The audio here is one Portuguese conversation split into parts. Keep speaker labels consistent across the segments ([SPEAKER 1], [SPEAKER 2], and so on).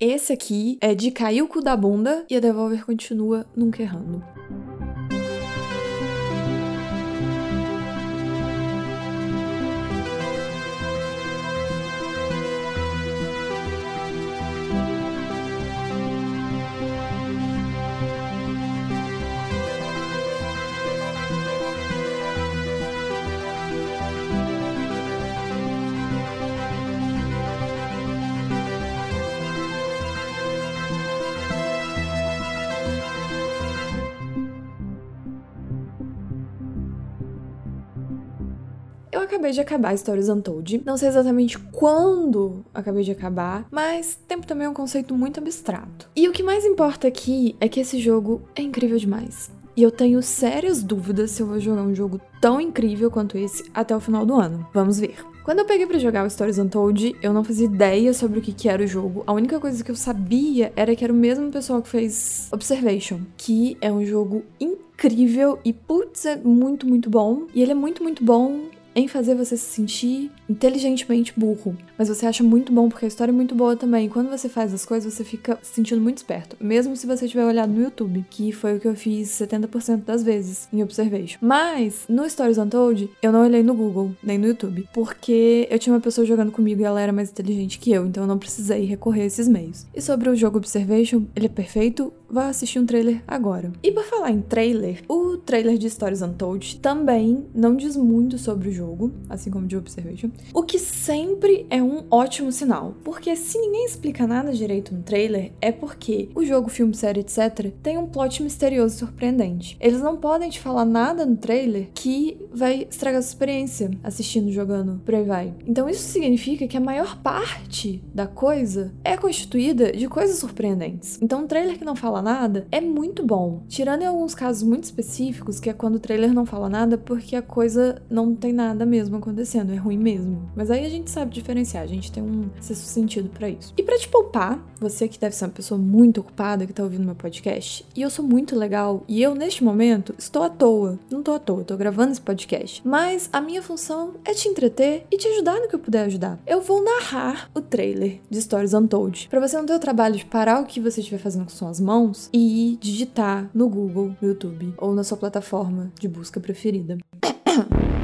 [SPEAKER 1] Esse aqui é de cair o cu da bunda e a Devolver continua nunca errando. Eu acabei de acabar Stories Untold. Não sei exatamente quando acabei de acabar, mas tempo também é um conceito muito abstrato. E o que mais importa aqui é que esse jogo é incrível demais. E eu tenho sérias dúvidas se eu vou jogar um jogo tão incrível quanto esse até o final do ano. Vamos ver. Quando eu peguei para jogar o Stories Untold, eu não fazia ideia sobre o que, que era o jogo. A única coisa que eu sabia era que era o mesmo pessoal que fez Observation, que é um jogo incrível e putz, é muito, muito bom. E ele é muito, muito bom em fazer você se sentir inteligentemente burro. Mas você acha muito bom porque a história é muito boa também. Quando você faz as coisas, você fica se sentindo muito esperto. Mesmo se você tiver olhado no YouTube, que foi o que eu fiz 70% das vezes em Observation. Mas no Stories Untold, eu não olhei no Google, nem no YouTube. Porque eu tinha uma pessoa jogando comigo e ela era mais inteligente que eu. Então eu não precisei recorrer a esses meios. E sobre o jogo Observation, ele é perfeito. Vá assistir um trailer agora. E por falar em trailer, o trailer de Stories Untold também não diz muito sobre o jogo, assim como de Observation. O que sempre é um ótimo sinal, porque se ninguém explica nada direito no trailer, é porque o jogo, filme, série, etc., tem um plot misterioso e surpreendente. Eles não podem te falar nada no trailer que vai estragar a sua experiência assistindo, jogando, por aí vai. Então isso significa que a maior parte da coisa é constituída de coisas surpreendentes. Então um trailer que não fala nada é muito bom. Tirando em alguns casos muito específicos, que é quando o trailer não fala nada porque a coisa não tem nada mesmo acontecendo, é ruim mesmo. Mas aí a gente sabe diferenciar, a gente tem um sexto sentido para isso. E para te poupar, você que deve ser uma pessoa muito ocupada que tá ouvindo meu podcast, e eu sou muito legal, e eu neste momento estou à toa. Não tô à toa, tô gravando esse podcast. Mas a minha função é te entreter e te ajudar no que eu puder ajudar. Eu vou narrar o trailer de Stories Untold, para você não ter o trabalho de parar o que você estiver fazendo com suas mãos e digitar no Google, no YouTube ou na sua plataforma de busca preferida.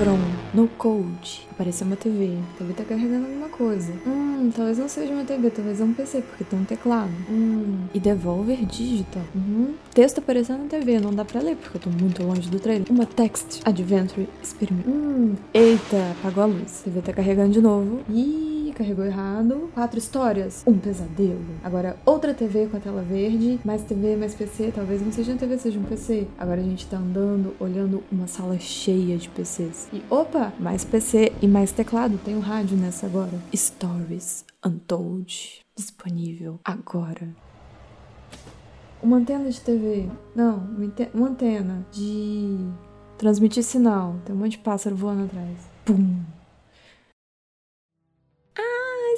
[SPEAKER 1] From No Code. Apareceu uma TV. A TV tá carregando alguma coisa. Hum, talvez não seja uma TV, talvez é um PC, porque tem um teclado. Hum, e Devolver Digital. Uhum. Texto aparecendo na TV, não dá pra ler, porque eu tô muito longe do trailer. Uma Text Adventure Experiment. Hum, eita, apagou a luz. A TV tá carregando de novo. Ih, carregou errado. Quatro histórias. Um pesadelo. Agora, outra TV com a tela verde. Mais TV, mais PC. Talvez não seja uma TV, seja um PC. Agora a gente tá andando, olhando uma sala cheia de PCs. E opa, mais PC e mais teclado. Tem um rádio nessa agora. Stories Untold. Disponível agora. Uma antena de TV. Não, uma antena de transmitir sinal. Tem um monte de pássaro voando atrás. Pum.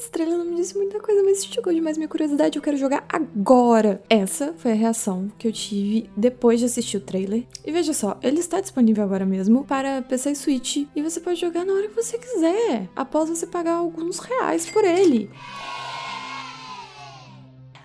[SPEAKER 1] Ah, estrela não me disse muita coisa, mas chegou demais minha curiosidade. Eu quero jogar agora. Essa foi a reação que eu tive depois de assistir o trailer. E veja só, ele está disponível agora mesmo para PC e Switch. E você pode jogar na hora que você quiser, após você pagar alguns reais por ele.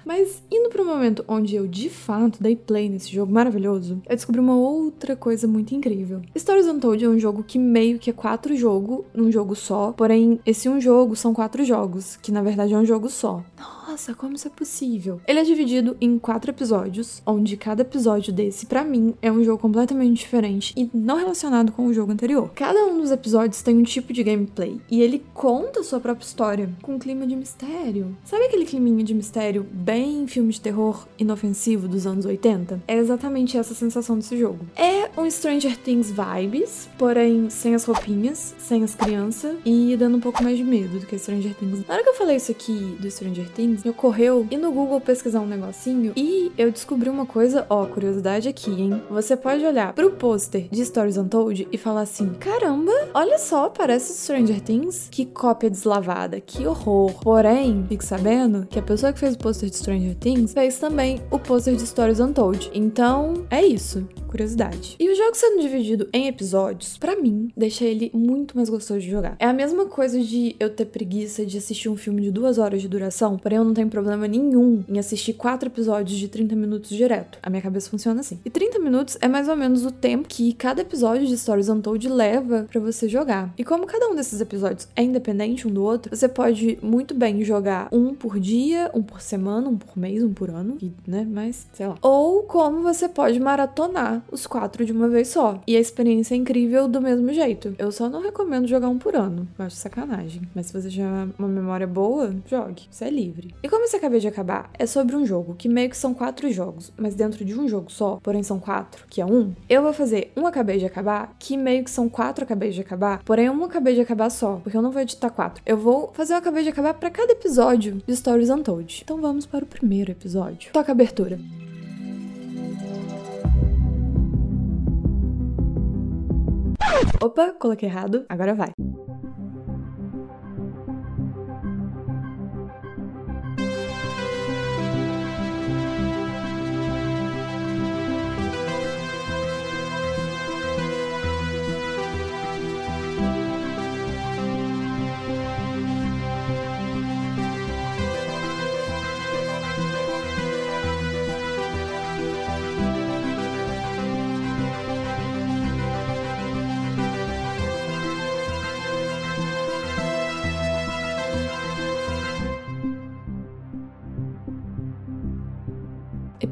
[SPEAKER 1] Mas indo para o momento onde eu de fato dei play nesse jogo maravilhoso, eu descobri uma outra coisa muito incrível. Stories Untold é um jogo que meio que é quatro jogos num jogo só, porém esse um jogo são quatro jogos, que na verdade é um jogo só. Nossa, como isso é possível? Ele é dividido em quatro episódios, onde cada episódio desse, para mim, é um jogo completamente diferente e não relacionado com o jogo anterior. Cada um dos episódios tem um tipo de gameplay e ele conta a sua própria história com um clima de mistério. Sabe aquele climinha de mistério bem filme de terror inofensivo dos anos 80? É exatamente essa sensação desse jogo. É um Stranger Things vibes, porém sem as roupinhas, sem as crianças e dando um pouco mais de medo do que Stranger Things. Na hora que eu falei isso aqui do Stranger Things, me ocorreu ir no Google pesquisar um negocinho e eu descobri uma coisa, ó, curiosidade aqui, hein? Você pode olhar pro pôster de Stories Untold e falar assim: caramba, olha só, parece Stranger Things. Que cópia deslavada, que horror. Porém, fique sabendo que a pessoa que fez o pôster de Stranger Things fez também o pôster de Stories Untold. Então, é isso. Curiosidade. E o jogo sendo dividido em episódios, para mim, deixa ele muito mais gostoso de jogar. É a mesma coisa de eu ter preguiça de assistir um filme de duas horas de duração, porém eu não tenho problema nenhum em assistir quatro episódios de 30 minutos direto. A minha cabeça funciona assim. E 30 minutos é mais ou menos o tempo que cada episódio de Stories Untold leva para você jogar. E como cada um desses episódios é independente um do outro, você pode muito bem jogar um por dia, um por semana, um por mês, um por ano, e, né, mas sei lá. Ou como você pode maratonar os quatro de uma vez só. E a experiência é incrível do mesmo jeito. Eu só não recomendo jogar um por ano. Eu acho sacanagem. Mas se você já uma memória boa, jogue. Você é livre. E como esse acabei de acabar, é sobre um jogo que meio que são quatro jogos, mas dentro de um jogo só, porém são quatro, que é um, eu vou fazer um acabei de acabar, que meio que são quatro acabei de acabar, porém um acabei de acabar só, porque eu não vou editar quatro. Eu vou fazer um acabei de acabar para cada episódio de Stories Untold. Então vamos para o primeiro episódio. Toca a abertura. Opa, coloquei errado. Agora vai.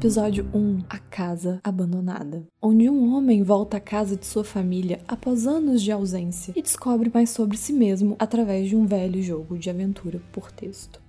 [SPEAKER 1] Episódio 1 A Casa Abandonada onde um homem volta à casa de sua família após anos de ausência e descobre mais sobre si mesmo através de um velho jogo de aventura por texto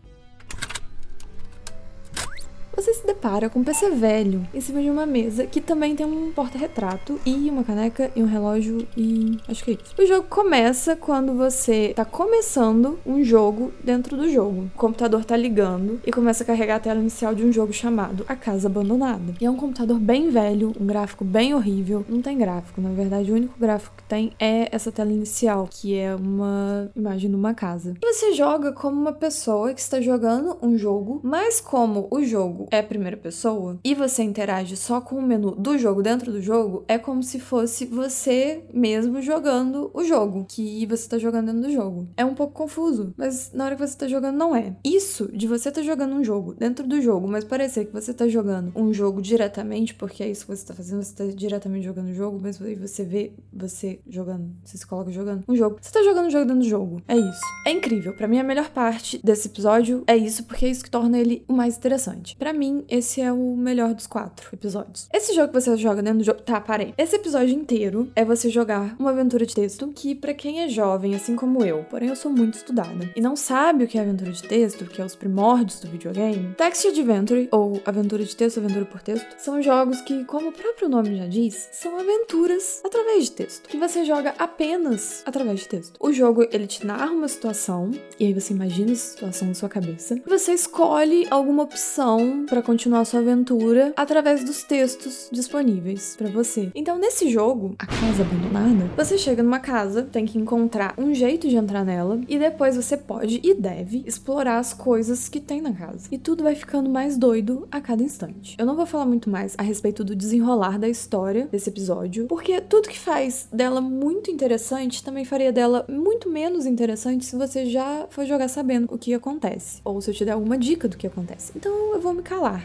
[SPEAKER 1] você se depara com um PC velho em cima de uma mesa que também tem um porta-retrato e uma caneca e um relógio e acho que é isso. O jogo começa quando você tá começando um jogo dentro do jogo. O computador tá ligando e começa a carregar a tela inicial de um jogo chamado A Casa Abandonada. E é um computador bem velho, um gráfico bem horrível. Não tem gráfico, na verdade, o único gráfico que tem é essa tela inicial, que é uma imagem de uma casa. E você joga como uma pessoa que está jogando um jogo, mas como o jogo é primeira pessoa e você interage só com o menu do jogo dentro do jogo, é como se fosse você mesmo jogando o jogo, que você tá jogando dentro do jogo. É um pouco confuso, mas na hora que você tá jogando não é. Isso de você tá jogando um jogo dentro do jogo, mas parecer que você tá jogando um jogo diretamente, porque é isso que você tá fazendo, você tá diretamente jogando o jogo, mas aí você vê você jogando, você se coloca jogando um jogo. Você tá jogando um jogo dentro do jogo. É isso. É incrível. Para mim a melhor parte desse episódio é isso, porque é isso que torna ele o mais interessante. Para mim, esse é o melhor dos quatro episódios. Esse jogo que você joga dentro do jogo. Tá, parei. Esse episódio inteiro é você jogar uma aventura de texto que, para quem é jovem, assim como eu, porém eu sou muito estudada, e não sabe o que é aventura de texto, que é os primórdios do videogame, Text Adventure, ou aventura de texto, aventura por texto, são jogos que, como o próprio nome já diz, são aventuras através de texto, que você joga apenas através de texto. O jogo, ele te narra uma situação, e aí você imagina essa situação na sua cabeça, e você escolhe alguma opção para continuar sua aventura através dos textos disponíveis para você. Então, nesse jogo, a casa abandonada, você chega numa casa, tem que encontrar um jeito de entrar nela e depois você pode e deve explorar as coisas que tem na casa. E tudo vai ficando mais doido a cada instante. Eu não vou falar muito mais a respeito do desenrolar da história desse episódio, porque tudo que faz dela muito interessante também faria dela muito menos interessante se você já for jogar sabendo o que acontece, ou se eu te der alguma dica do que acontece. Então eu vou me calar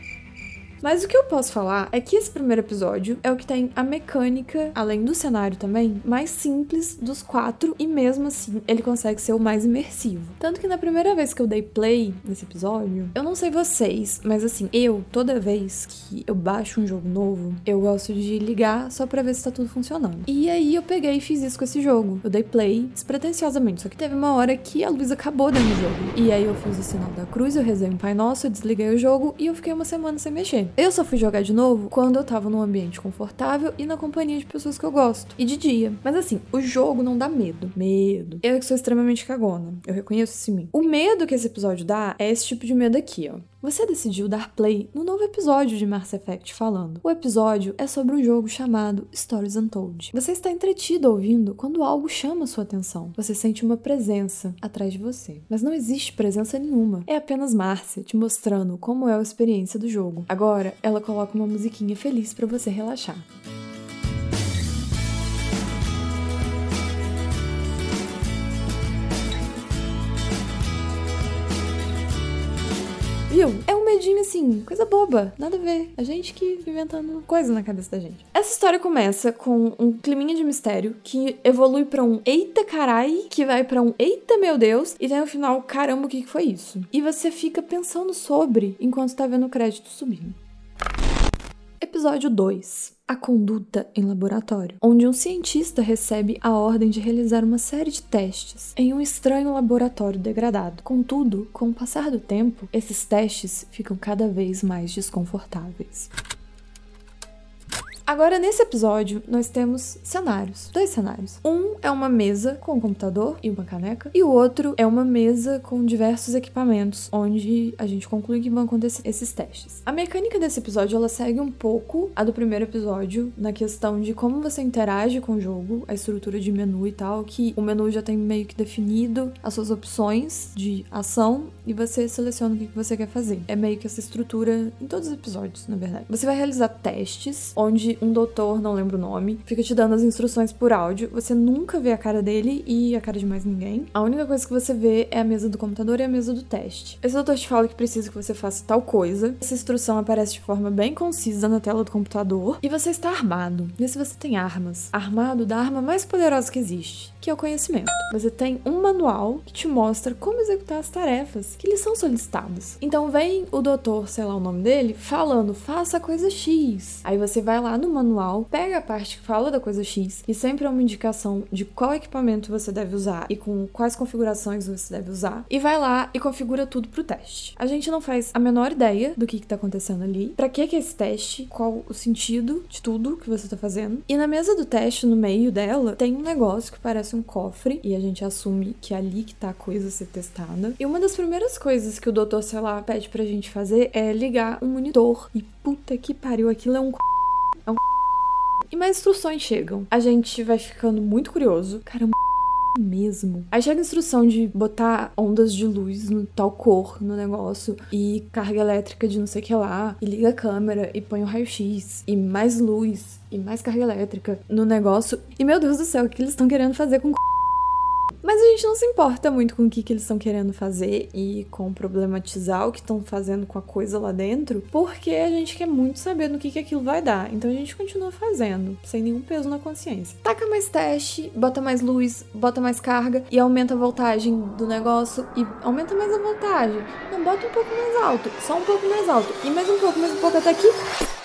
[SPEAKER 1] mas o que eu posso falar é que esse primeiro episódio é o que tem a mecânica, além do cenário também, mais simples dos quatro e mesmo assim ele consegue ser o mais imersivo. Tanto que na primeira vez que eu dei play nesse episódio, eu não sei vocês, mas assim, eu toda vez que eu baixo um jogo novo, eu gosto de ligar só para ver se tá tudo funcionando. E aí eu peguei e fiz isso com esse jogo. Eu dei play despretensiosamente, só que teve uma hora que a luz acabou dentro do jogo. E aí eu fiz o sinal da cruz, eu rezei um Pai Nosso, eu desliguei o jogo e eu fiquei uma semana sem mexer. Eu só fui jogar de novo quando eu tava num ambiente confortável e na companhia de pessoas que eu gosto. E de dia. Mas assim, o jogo não dá medo. Medo. Eu que sou extremamente cagona. Eu reconheço isso em mim. O medo que esse episódio dá é esse tipo de medo aqui, ó. Você decidiu dar play no novo episódio de Mass Effect falando. O episódio é sobre um jogo chamado Stories Untold. Você está entretido ouvindo quando algo chama sua atenção. Você sente uma presença atrás de você. Mas não existe presença nenhuma. É apenas Márcia te mostrando como é a experiência do jogo. Agora, ela coloca uma musiquinha feliz para você relaxar. Medinho assim, coisa boba, nada a ver. A gente que inventando coisa na cabeça da gente. Essa história começa com um climinha de mistério que evolui para um eita carai, que vai para um eita meu Deus, e tem no final, caramba, o que foi isso? E você fica pensando sobre enquanto tá vendo o crédito subindo. Episódio 2 a conduta em laboratório, onde um cientista recebe a ordem de realizar uma série de testes em um estranho laboratório degradado. Contudo, com o passar do tempo, esses testes ficam cada vez mais desconfortáveis. Agora, nesse episódio, nós temos cenários. Dois cenários. Um é uma mesa com um computador e uma caneca, e o outro é uma mesa com diversos equipamentos, onde a gente conclui que vão acontecer esses testes. A mecânica desse episódio, ela segue um pouco a do primeiro episódio, na questão de como você interage com o jogo, a estrutura de menu e tal, que o menu já tem meio que definido as suas opções de ação e você seleciona o que você quer fazer. É meio que essa estrutura em todos os episódios, na verdade. Você vai realizar testes, onde um doutor, não lembro o nome, fica te dando as instruções por áudio. Você nunca vê a cara dele e a cara de mais ninguém. A única coisa que você vê é a mesa do computador e a mesa do teste. Esse doutor te fala que precisa que você faça tal coisa. Essa instrução aparece de forma bem concisa na tela do computador. E você está armado. Vê se você tem armas. Armado da arma mais poderosa que existe, que é o conhecimento. Você tem um manual que te mostra como executar as tarefas que lhe são solicitadas. Então vem o doutor, sei lá o nome dele, falando, faça a coisa X. Aí você vai lá no manual, pega a parte que fala da coisa X e sempre é uma indicação de qual equipamento você deve usar e com quais configurações você deve usar, e vai lá e configura tudo pro teste. A gente não faz a menor ideia do que, que tá acontecendo ali, para que, que é esse teste, qual o sentido de tudo que você tá fazendo. E na mesa do teste, no meio dela, tem um negócio que parece um cofre, e a gente assume que é ali que tá a coisa a ser testada. E uma das primeiras coisas que o doutor, sei lá, pede pra gente fazer é ligar um monitor. E puta que pariu, aquilo é um é um e mais instruções chegam. A gente vai ficando muito curioso. Caramba, mesmo. Aí chega a instrução de botar ondas de luz no tal cor no negócio e carga elétrica de não sei o que lá, e liga a câmera e põe o raio-x e mais luz e mais carga elétrica no negócio. E meu Deus do céu, o que eles estão querendo fazer com mas a gente não se importa muito com o que, que eles estão querendo fazer e com problematizar o que estão fazendo com a coisa lá dentro, porque a gente quer muito saber no que, que aquilo vai dar. Então a gente continua fazendo, sem nenhum peso na consciência. Taca mais teste, bota mais luz, bota mais carga e aumenta a voltagem do negócio e aumenta mais a voltagem. Não, bota um pouco mais alto, só um pouco mais alto e mais um pouco, mais um pouco até aqui.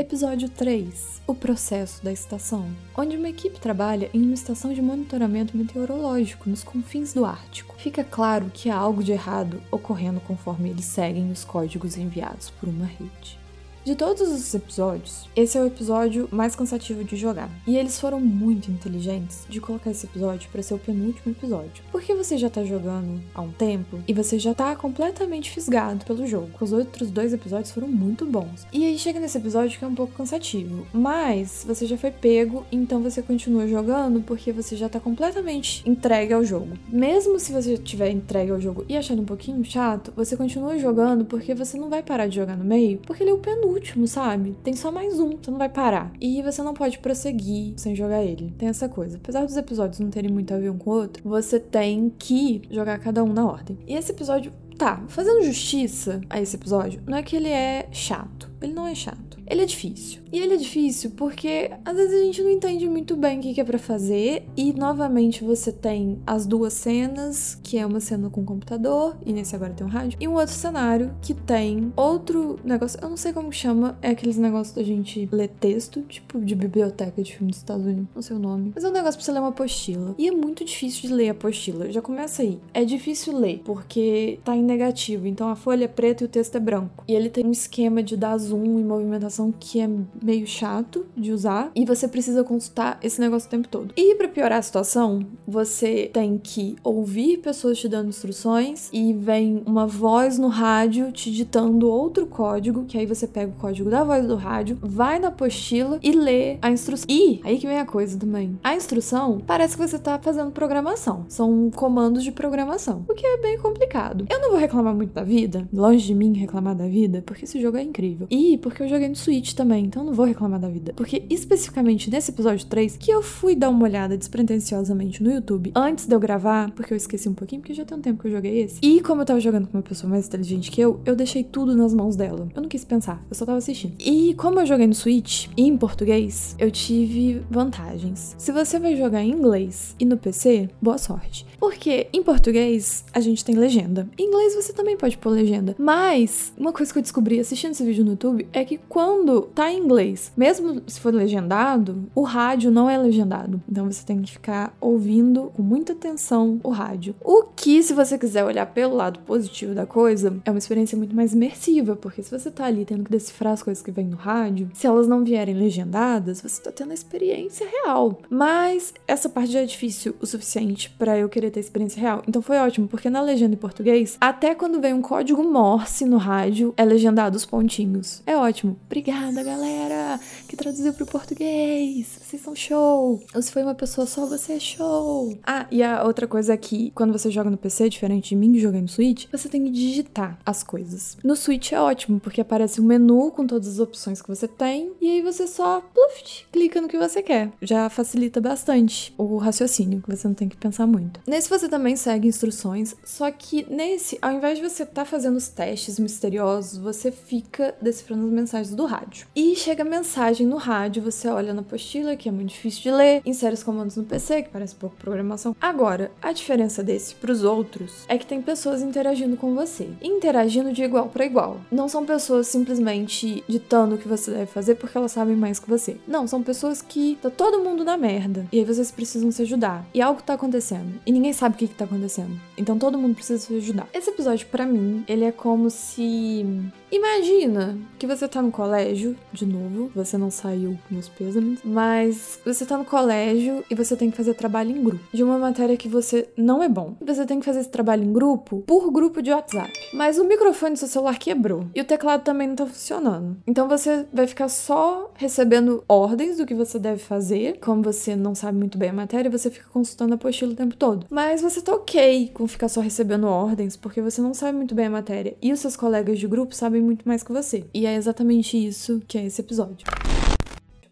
[SPEAKER 1] Episódio 3 O processo da estação onde uma equipe trabalha em uma estação de monitoramento meteorológico nos confins do Ártico. Fica claro que há algo de errado ocorrendo conforme eles seguem os códigos enviados por uma rede. De todos os episódios, esse é o episódio mais cansativo de jogar. E eles foram muito inteligentes de colocar esse episódio para ser o penúltimo episódio. Porque você já tá jogando há um tempo e você já tá completamente fisgado pelo jogo. Os outros dois episódios foram muito bons. E aí chega nesse episódio que é um pouco cansativo. Mas você já foi pego, então você continua jogando porque você já tá completamente entregue ao jogo. Mesmo se você tiver entregue ao jogo e achando um pouquinho chato, você continua jogando porque você não vai parar de jogar no meio, porque ele é o penúltimo último, sabe? Tem só mais um, você não vai parar. E você não pode prosseguir sem jogar ele. Tem essa coisa. Apesar dos episódios não terem muito a ver um com o outro, você tem que jogar cada um na ordem. E esse episódio, tá, fazendo justiça a esse episódio, não é que ele é chato. Ele não é chato. Ele é difícil. E ele é difícil porque às vezes a gente não entende muito bem o que é para fazer e novamente você tem as duas cenas, que é uma cena com computador e nesse agora tem um rádio, e um outro cenário que tem outro negócio, eu não sei como chama, é aqueles negócios da gente ler texto, tipo de biblioteca de filme dos Estados Unidos, não sei o nome, mas é um negócio pra você ler uma apostila. E é muito difícil de ler a apostila. Já começa aí. É difícil ler porque tá em negativo, então a folha é preta e o texto é branco. E ele tem um esquema de dar zoom e movimentação que é meio chato de usar e você precisa consultar esse negócio o tempo todo. E para piorar a situação, você tem que ouvir pessoas te dando instruções e vem uma voz no rádio te ditando outro código, que aí você pega o código da voz do rádio, vai na apostila e lê a instrução. E aí que vem a coisa também. A instrução parece que você tá fazendo programação. São comandos de programação, o que é bem complicado. Eu não vou reclamar muito da vida, longe de mim reclamar da vida, porque esse jogo é incrível. E porque eu joguei no Switch também, então não vou reclamar da vida. Porque especificamente nesse episódio 3, que eu fui dar uma olhada despretensiosamente no YouTube antes de eu gravar, porque eu esqueci um pouquinho, porque já tem um tempo que eu joguei esse. E como eu tava jogando com uma pessoa mais inteligente que eu, eu deixei tudo nas mãos dela. Eu não quis pensar, eu só tava assistindo. E como eu joguei no Switch e em português, eu tive vantagens. Se você vai jogar em inglês e no PC, boa sorte. Porque em português a gente tem legenda. Em inglês você também pode pôr legenda. Mas uma coisa que eu descobri assistindo esse vídeo no YouTube é que quando tá em inglês, mesmo se for legendado, o rádio não é legendado. Então você tem que ficar ouvindo com muita atenção o rádio. O que, se você quiser olhar pelo lado positivo da coisa, é uma experiência muito mais imersiva, porque se você tá ali tendo que decifrar as coisas que vêm no rádio, se elas não vierem legendadas, você tá tendo a experiência real. Mas essa parte já é difícil o suficiente para eu querer ter experiência real. Então foi ótimo, porque na legenda em português, até quando vem um código Morse no rádio, é legendado os pontinhos. É ótimo. Obrigada, galera, que traduziu pro português. Vocês são show. Ou se foi uma pessoa só, você é show. Ah, e a outra coisa é que quando você joga no PC, diferente de mim que joguei no Switch, você tem que digitar as coisas. No Switch é ótimo, porque aparece um menu com todas as opções que você tem, e aí você só pluft, clica no que você quer. Já facilita bastante o raciocínio, que você não tem que pensar muito. Nesse você também segue instruções, só que nesse, ao invés de você estar tá fazendo os testes misteriosos, você fica decifrando as mensagens do rádio. E chega mensagem no rádio, você olha na apostila, que é muito difícil de ler, insere os comandos no PC, que parece pouco programação. Agora, a diferença desse para os outros é que tem pessoas interagindo com você, interagindo de igual para igual. Não são pessoas simplesmente ditando o que você deve fazer porque elas sabem mais que você. Não, são pessoas que tá todo mundo na merda e aí vocês precisam se ajudar. E algo tá acontecendo e ninguém sabe o que, que tá acontecendo. Então todo mundo precisa se ajudar. Esse episódio, para mim, ele é como se Imagina que você tá no colégio, de novo, você não saiu com os pêsames, mas você tá no colégio e você tem que fazer trabalho em grupo de uma matéria que você não é bom. Você tem que fazer esse trabalho em grupo por grupo de WhatsApp. Mas o microfone do seu celular quebrou e o teclado também não tá funcionando. Então você vai ficar só recebendo ordens do que você deve fazer. Como você não sabe muito bem a matéria, você fica consultando a apostila o tempo todo. Mas você tá ok com ficar só recebendo ordens, porque você não sabe muito bem a matéria. E os seus colegas de grupo sabem sabem muito mais que você. E é exatamente isso que é esse episódio.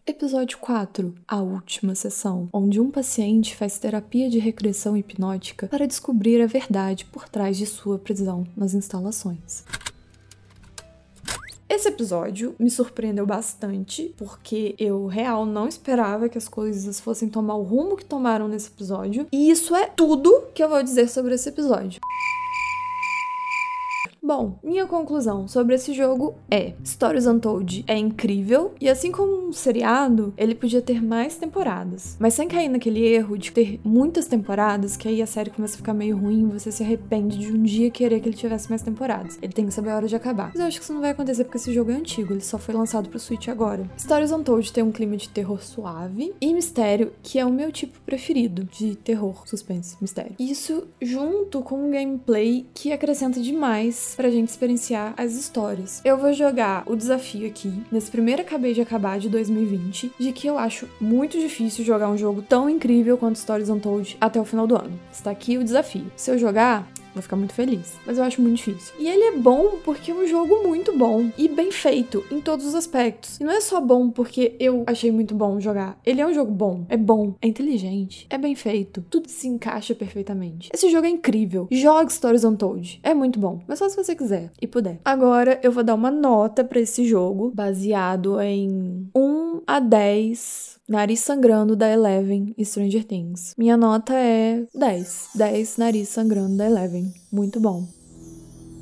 [SPEAKER 1] Episódio 4 A última sessão onde um paciente faz terapia de regressão hipnótica para descobrir a verdade por trás de sua prisão nas instalações. Esse episódio me surpreendeu bastante, porque eu real não esperava que as coisas fossem tomar o rumo que tomaram nesse episódio. E isso é tudo que eu vou dizer sobre esse episódio. Bom, minha conclusão sobre esse jogo é: Stories Untold é incrível e assim como um seriado, ele podia ter mais temporadas, mas sem cair naquele erro de ter muitas temporadas que aí a série começa a ficar meio ruim e você se arrepende de um dia querer que ele tivesse mais temporadas. Ele tem que saber a hora de acabar. Mas eu acho que isso não vai acontecer porque esse jogo é antigo, ele só foi lançado pro Switch agora. Stories Untold tem um clima de terror suave e mistério, que é o meu tipo preferido de terror, suspense, mistério. Isso junto com um gameplay que acrescenta demais pra gente experienciar as histórias. Eu vou jogar o desafio aqui, nesse primeiro acabei de acabar de 2020, de que eu acho muito difícil jogar um jogo tão incrível quanto Stories Untold até o final do ano. Está aqui o desafio. Se eu jogar, vou ficar muito feliz. Mas eu acho muito difícil. E ele é bom porque é um jogo muito bom e bem feito em todos os aspectos. E não é só bom porque eu achei muito bom jogar. Ele é um jogo bom, é bom, é inteligente, é bem feito. Tudo se encaixa perfeitamente. Esse jogo é incrível. Jogue Stories Untold. É muito bom, mas só se você quiser e puder. Agora eu vou dar uma nota para esse jogo baseado em 1 a 10 Nariz Sangrando da Eleven Stranger Things. Minha nota é 10. 10 Nariz Sangrando da Eleven. Muito bom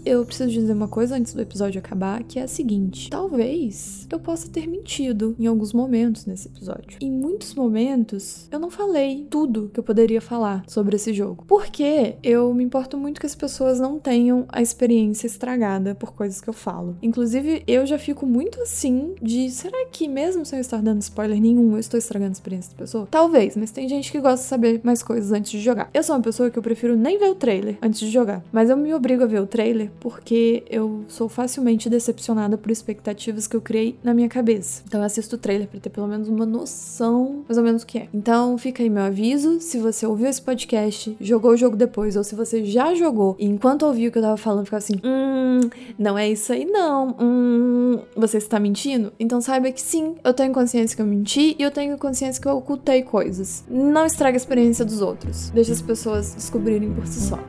[SPEAKER 1] eu preciso dizer uma coisa antes do episódio acabar, que é a seguinte: talvez eu possa ter mentido em alguns momentos nesse episódio. Em muitos momentos, eu não falei tudo que eu poderia falar sobre esse jogo. Porque eu me importo muito que as pessoas não tenham a experiência estragada por coisas que eu falo. Inclusive, eu já fico muito assim de será que mesmo sem eu estar dando spoiler nenhum, eu estou estragando a experiência da pessoa? Talvez, mas tem gente que gosta de saber mais coisas antes de jogar. Eu sou uma pessoa que eu prefiro nem ver o trailer antes de jogar, mas eu me obrigo a ver o trailer porque eu sou facilmente decepcionada por expectativas que eu criei na minha cabeça. Então eu assisto o trailer para ter pelo menos uma noção mais ou menos o que é. Então fica aí meu aviso, se você ouviu esse podcast, jogou o jogo depois, ou se você já jogou e enquanto ouviu o que eu tava falando, ficava assim, hum, não é isso aí não, hum, você está mentindo? Então saiba que sim, eu tenho consciência que eu menti e eu tenho consciência que eu ocultei coisas. Não estraga a experiência dos outros. Deixa as pessoas descobrirem por si só.